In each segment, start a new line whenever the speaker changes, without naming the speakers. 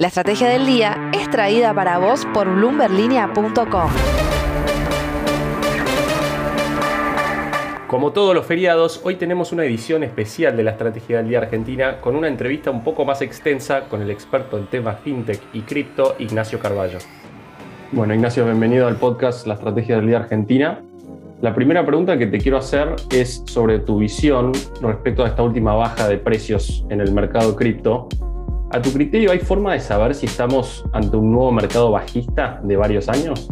La estrategia del día es traída para vos por bloomberlinia.com.
Como todos los feriados, hoy tenemos una edición especial de la Estrategia del Día Argentina con una entrevista un poco más extensa con el experto en temas fintech y cripto, Ignacio Carballo. Bueno, Ignacio, bienvenido al podcast La Estrategia del Día Argentina. La primera pregunta que te quiero hacer es sobre tu visión respecto a esta última baja de precios en el mercado cripto ¿A tu criterio hay forma de saber si estamos ante un nuevo mercado bajista de varios años?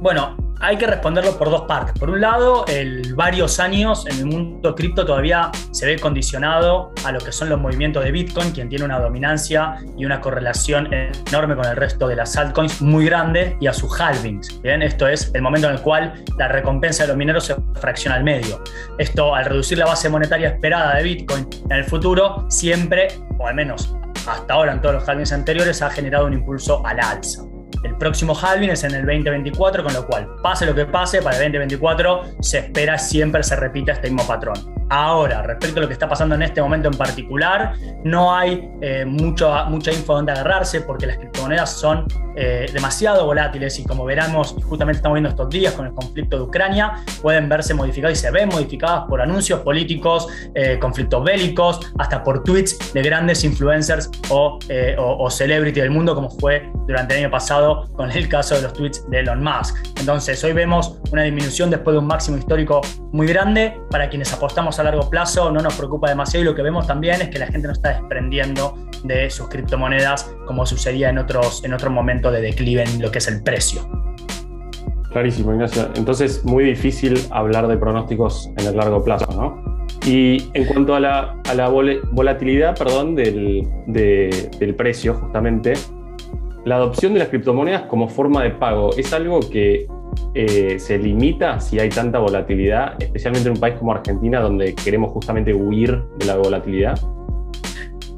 Bueno, hay que responderlo por dos partes. Por un lado, el varios años en el mundo cripto todavía se ve condicionado a lo que son los movimientos de Bitcoin, quien tiene una dominancia y una correlación enorme con el resto de las altcoins muy grande y a sus halvings. Bien, esto es el momento en el cual la recompensa de los mineros se fracciona al medio. Esto, al reducir la base monetaria esperada de Bitcoin en el futuro, siempre, o al menos hasta ahora en todos los halvings anteriores, ha generado un impulso al alza. El próximo halving es en el 2024, con lo cual, pase lo que pase, para el 2024 se espera siempre se repita este mismo patrón. Ahora, respecto a lo que está pasando en este momento en particular, no hay eh, mucho, mucha info donde agarrarse porque las criptomonedas son eh, demasiado volátiles y como veremos, justamente estamos viendo estos días con el conflicto de Ucrania, pueden verse modificadas y se ven modificadas por anuncios políticos, eh, conflictos bélicos, hasta por tweets de grandes influencers o, o, o celebrity del mundo, como fue durante el año pasado con el caso de los tweets de Elon Musk. Entonces, hoy vemos una disminución después de un máximo histórico muy grande. Para quienes apostamos a largo plazo no nos preocupa demasiado y lo que vemos también es que la gente no está desprendiendo de sus criptomonedas como sucedía en otros, en otro momento de declive en lo que es el precio.
Clarísimo, Ignacio. Entonces, muy difícil hablar de pronósticos en el largo plazo, ¿no? Y en cuanto a la, a la volatilidad perdón, del, del precio, justamente, la adopción de las criptomonedas como forma de pago es algo que eh, se limita si hay tanta volatilidad, especialmente en un país como Argentina, donde queremos justamente huir de la volatilidad?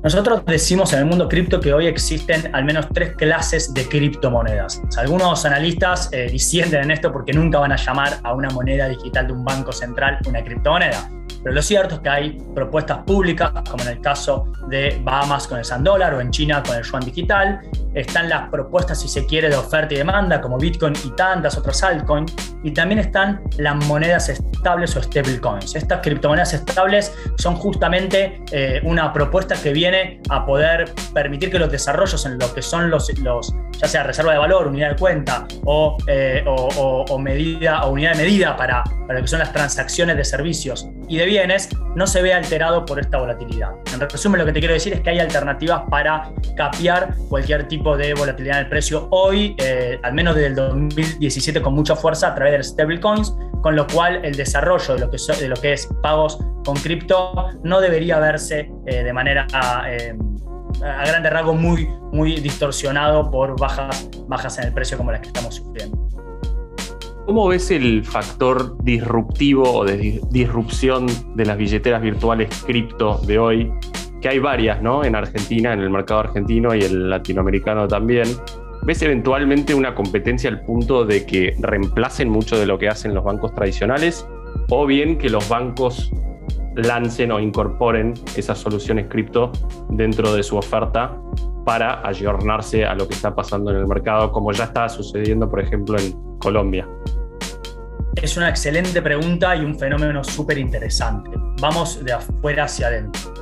Nosotros decimos en el mundo cripto que hoy existen al menos tres clases de criptomonedas. Algunos analistas eh, disienten en esto porque nunca van a llamar a una moneda digital de un banco central una criptomoneda. Pero lo cierto es que hay propuestas públicas, como en el caso de Bahamas con el Sand Dollar o en China con el Yuan Digital. Están las propuestas, si se quiere, de oferta y demanda, como Bitcoin y tantas otras altcoins. Y también están las monedas estables o stablecoins. Estas criptomonedas estables son justamente eh, una propuesta que viene a poder permitir que los desarrollos en lo que son los, los ya sea reserva de valor, unidad de cuenta o, eh, o, medida o unidad de medida para, para lo que son las transacciones de servicios y de bienes no se ve alterado por esta volatilidad. En resumen, lo que te quiero decir es que hay alternativas para capear cualquier tipo de volatilidad en el precio hoy, eh, al menos desde el 2017 con mucha fuerza a través de stablecoins, con lo cual el desarrollo de lo que, de lo que es pagos con cripto no debería verse eh, de manera... Eh, a grande rasgo muy, muy distorsionado por bajas, bajas en el precio como las que estamos sufriendo.
¿Cómo ves el factor disruptivo o disrupción de las billeteras virtuales cripto de hoy? Que hay varias, ¿no? En Argentina, en el mercado argentino y el latinoamericano también. ¿Ves eventualmente una competencia al punto de que reemplacen mucho de lo que hacen los bancos tradicionales? ¿O bien que los bancos lancen o incorporen esas soluciones cripto dentro de su oferta para ayornarse a lo que está pasando en el mercado, como ya está sucediendo, por ejemplo, en Colombia?
Es una excelente pregunta y un fenómeno súper interesante. Vamos de afuera hacia adentro.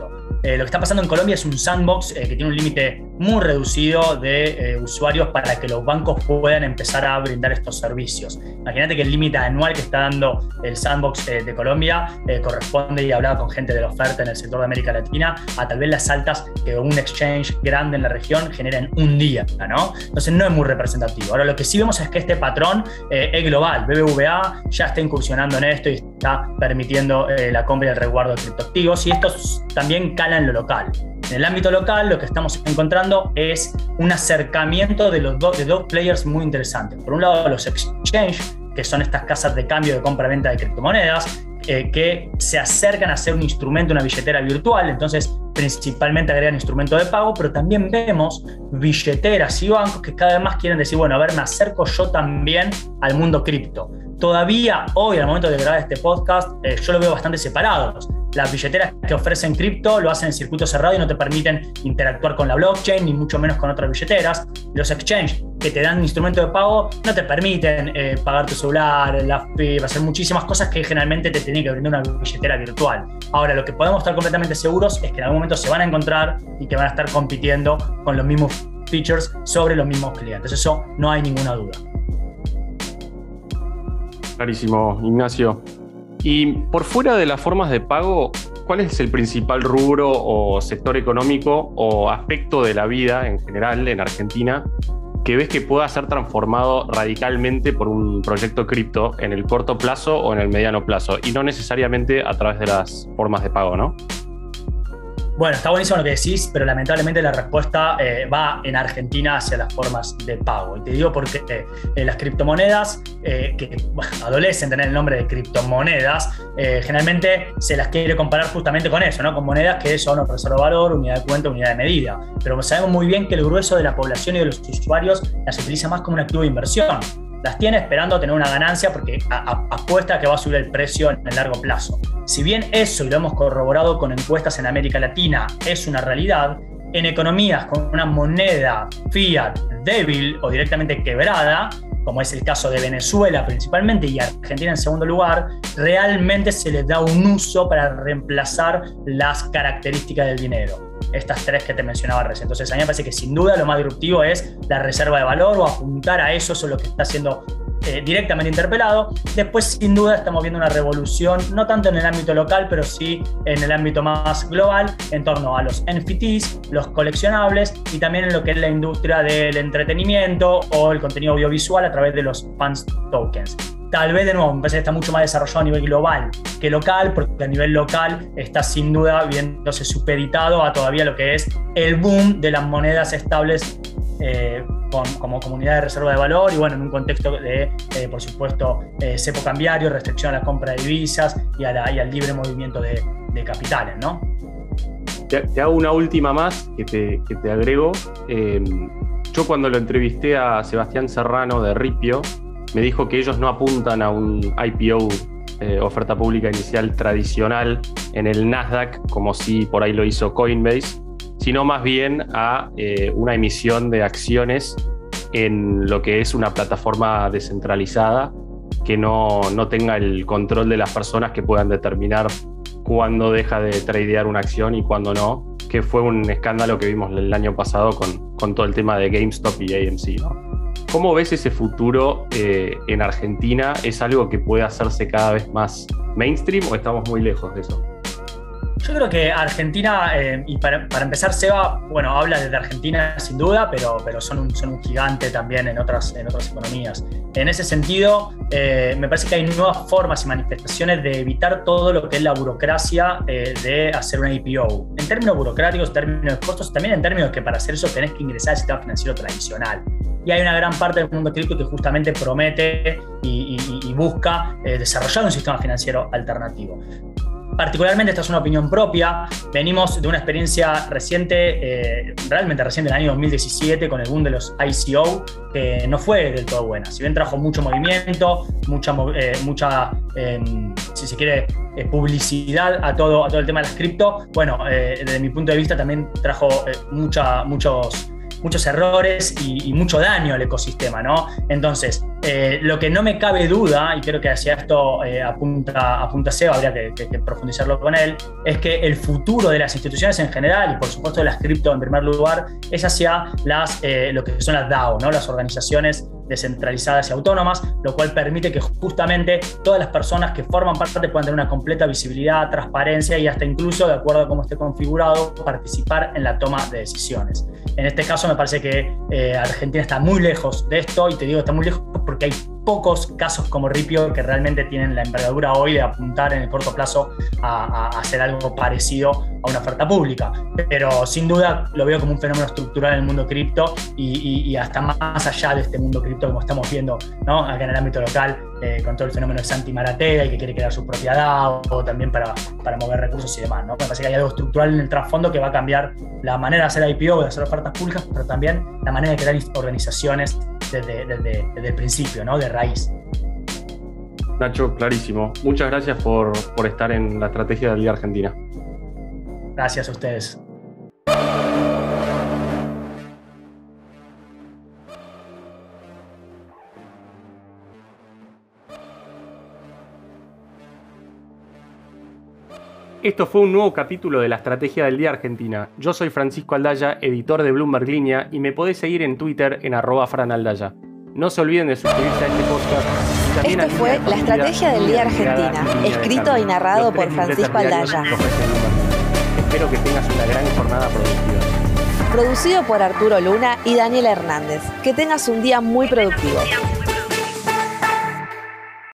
Eh, lo que está pasando en Colombia es un sandbox eh, que tiene un límite muy reducido de eh, usuarios para que los bancos puedan empezar a brindar estos servicios. Imagínate que el límite anual que está dando el sandbox de Colombia corresponde, y hablaba con gente de la oferta en el sector de América Latina, a tal vez las altas que un exchange grande en la región genera en un día, ¿no? Entonces no es muy representativo. Ahora lo que sí vemos es que este patrón es global. BBVA ya está incursionando en esto y está permitiendo la compra y el resguardo de criptoactivos y esto también cala en lo local. En el ámbito local lo que estamos encontrando es un acercamiento de, los de dos players muy interesantes. Por un lado los exchange, que son estas casas de cambio de compra-venta de criptomonedas, eh, que se acercan a ser un instrumento, una billetera virtual, entonces principalmente agregan instrumentos de pago, pero también vemos billeteras y bancos que cada vez más quieren decir, bueno, a ver, me acerco yo también al mundo cripto. Todavía hoy, al momento de grabar este podcast, eh, yo lo veo bastante separados las billeteras que ofrecen cripto lo hacen en circuito cerrado y no te permiten interactuar con la blockchain, ni mucho menos con otras billeteras. Los exchanges que te dan instrumentos de pago no te permiten eh, pagar tu celular, la FIB, hacer muchísimas cosas que generalmente te tiene que brindar una billetera virtual. Ahora, lo que podemos estar completamente seguros es que en algún momento se van a encontrar y que van a estar compitiendo con los mismos features sobre los mismos clientes. Eso no hay ninguna duda.
Clarísimo, Ignacio. Y por fuera de las formas de pago, ¿cuál es el principal rubro o sector económico o aspecto de la vida en general en Argentina que ves que pueda ser transformado radicalmente por un proyecto cripto en el corto plazo o en el mediano plazo y no necesariamente a través de las formas de pago, ¿no?
Bueno, está buenísimo lo que decís, pero lamentablemente la respuesta eh, va en Argentina hacia las formas de pago. Y te digo porque eh, las criptomonedas, eh, que adolecen tener el nombre de criptomonedas, generalmente se las quiere comparar justamente con eso, ¿no? con monedas que son reserva valor, unidad de cuenta, unidad de medida. Pero sabemos muy bien que el grueso de la población y de los usuarios las utiliza más como un activo de inversión las tiene esperando tener una ganancia porque apuesta a que va a subir el precio en el largo plazo. Si bien eso, y lo hemos corroborado con encuestas en América Latina, es una realidad, en economías con una moneda fiat débil o directamente quebrada, como es el caso de Venezuela principalmente y Argentina en segundo lugar, realmente se les da un uso para reemplazar las características del dinero. Estas tres que te mencionaba recién. Entonces, a mí me parece que sin duda lo más disruptivo es la reserva de valor o apuntar a eso, eso es lo que está haciendo eh, directamente interpelado. Después, sin duda, estamos viendo una revolución, no tanto en el ámbito local, pero sí en el ámbito más global, en torno a los NFTs, los coleccionables y también en lo que es la industria del entretenimiento o el contenido audiovisual a través de los fans tokens. Tal vez de nuevo, me parece está mucho más desarrollado a nivel global que local, porque a nivel local está sin duda viéndose supeditado a todavía lo que es el boom de las monedas estables eh, como comunidad de reserva de valor y bueno, en un contexto de, eh, por supuesto, eh, cepo cambiario, restricción a la compra de divisas y, al libre movimiento de, capitales, ¿no?
Te, hago una última más que te, que te agrego. Em, yo cuando lo entrevisté a Sebastián Serrano de Ripio, me dijo que ellos no apuntan a un IPO, eh, oferta pública inicial tradicional, en el Nasdaq, como si por ahí lo hizo Coinbase, sino más bien a eh, una emisión de acciones en lo que es una plataforma descentralizada que no, tenga el control de las personas que puedan determinar cuándo deja de tradear una acción y cuándo no, que fue un escándalo que vimos el año pasado con, todo el tema de GameStop y AMC. ¿Cómo ves ese futuro eh, en Argentina? ¿Es algo que puede hacerse cada vez más mainstream o estamos muy lejos de eso?
Yo creo que Argentina, eh, y para, empezar, Seba, bueno, habla desde Argentina sin duda, pero, pero son, un, son un gigante también en otras, en otras economías. En ese sentido, eh, me parece que hay nuevas formas y manifestaciones de evitar todo lo que es la burocracia eh, de hacer una IPO. En términos burocráticos, en términos de costos, también en términos que para hacer eso tenés que ingresar al sistema financiero tradicional. Y hay una gran parte del mundo cripto que justamente promete y, y busca desarrollar un sistema financiero alternativo. Particularmente esta es una opinión propia. Venimos de una experiencia reciente, eh, realmente reciente, el año 2017, con el boom de los ICO, que no fue del todo buena. Si bien trajo mucho movimiento, mucha, eh, mucha em, si se quiere, eh, publicidad a todo, a todo el tema de las cripto, bueno, desde mi punto de vista también trajo mucha, muchos muchos errores y, mucho daño al ecosistema, ¿no? Entonces, eh, lo que no me cabe duda, y creo que hacia esto eh, apunta, apunta Seba, habría que, profundizarlo con él, es que el futuro de las instituciones en general, y por supuesto de las cripto en primer lugar, es hacia las, eh, lo que son las DAO, ¿no? las organizaciones descentralizadas y autónomas, lo cual permite que justamente todas las personas que forman parte puedan tener una completa visibilidad, transparencia y hasta incluso, de acuerdo a cómo esté configurado, participar en la toma de decisiones. En este caso me parece que eh, Argentina está muy lejos de esto y te digo está muy lejos porque hay pocos casos como Ripio que realmente tienen la envergadura hoy de apuntar en el corto plazo a, hacer algo parecido a una oferta pública. Pero sin duda lo veo como un fenómeno estructural en el mundo cripto y, hasta más allá de este mundo cripto como estamos viendo ¿no? acá en el ámbito local eh, con todo el fenómeno de Santi Maratea y que quiere crear su propiedad o también para, para mover recursos y demás. ¿no? Me parece que hay algo estructural en el trasfondo que va a cambiar la manera de hacer IPO, de hacer ofertas públicas, pero también la manera de crear organizaciones desde, desde, desde el principio, ¿no? de raíz.
Nacho, clarísimo. Muchas gracias por, por estar en la estrategia del día Argentina.
Gracias a ustedes.
Esto fue un nuevo capítulo de la Estrategia del Día Argentina. Yo soy Francisco Aldaya, editor de Bloomberg Línea, y me podés seguir en Twitter en arroba franaldaya. No se olviden de suscribirse a este podcast.
Esto fue La Estrategia del Día Argentina, escrito y narrado por Francisco Aldaya.
Espero que tengas una gran jornada productiva.
Producido por Arturo Luna y Daniel Hernández. Que tengas un día muy productivo.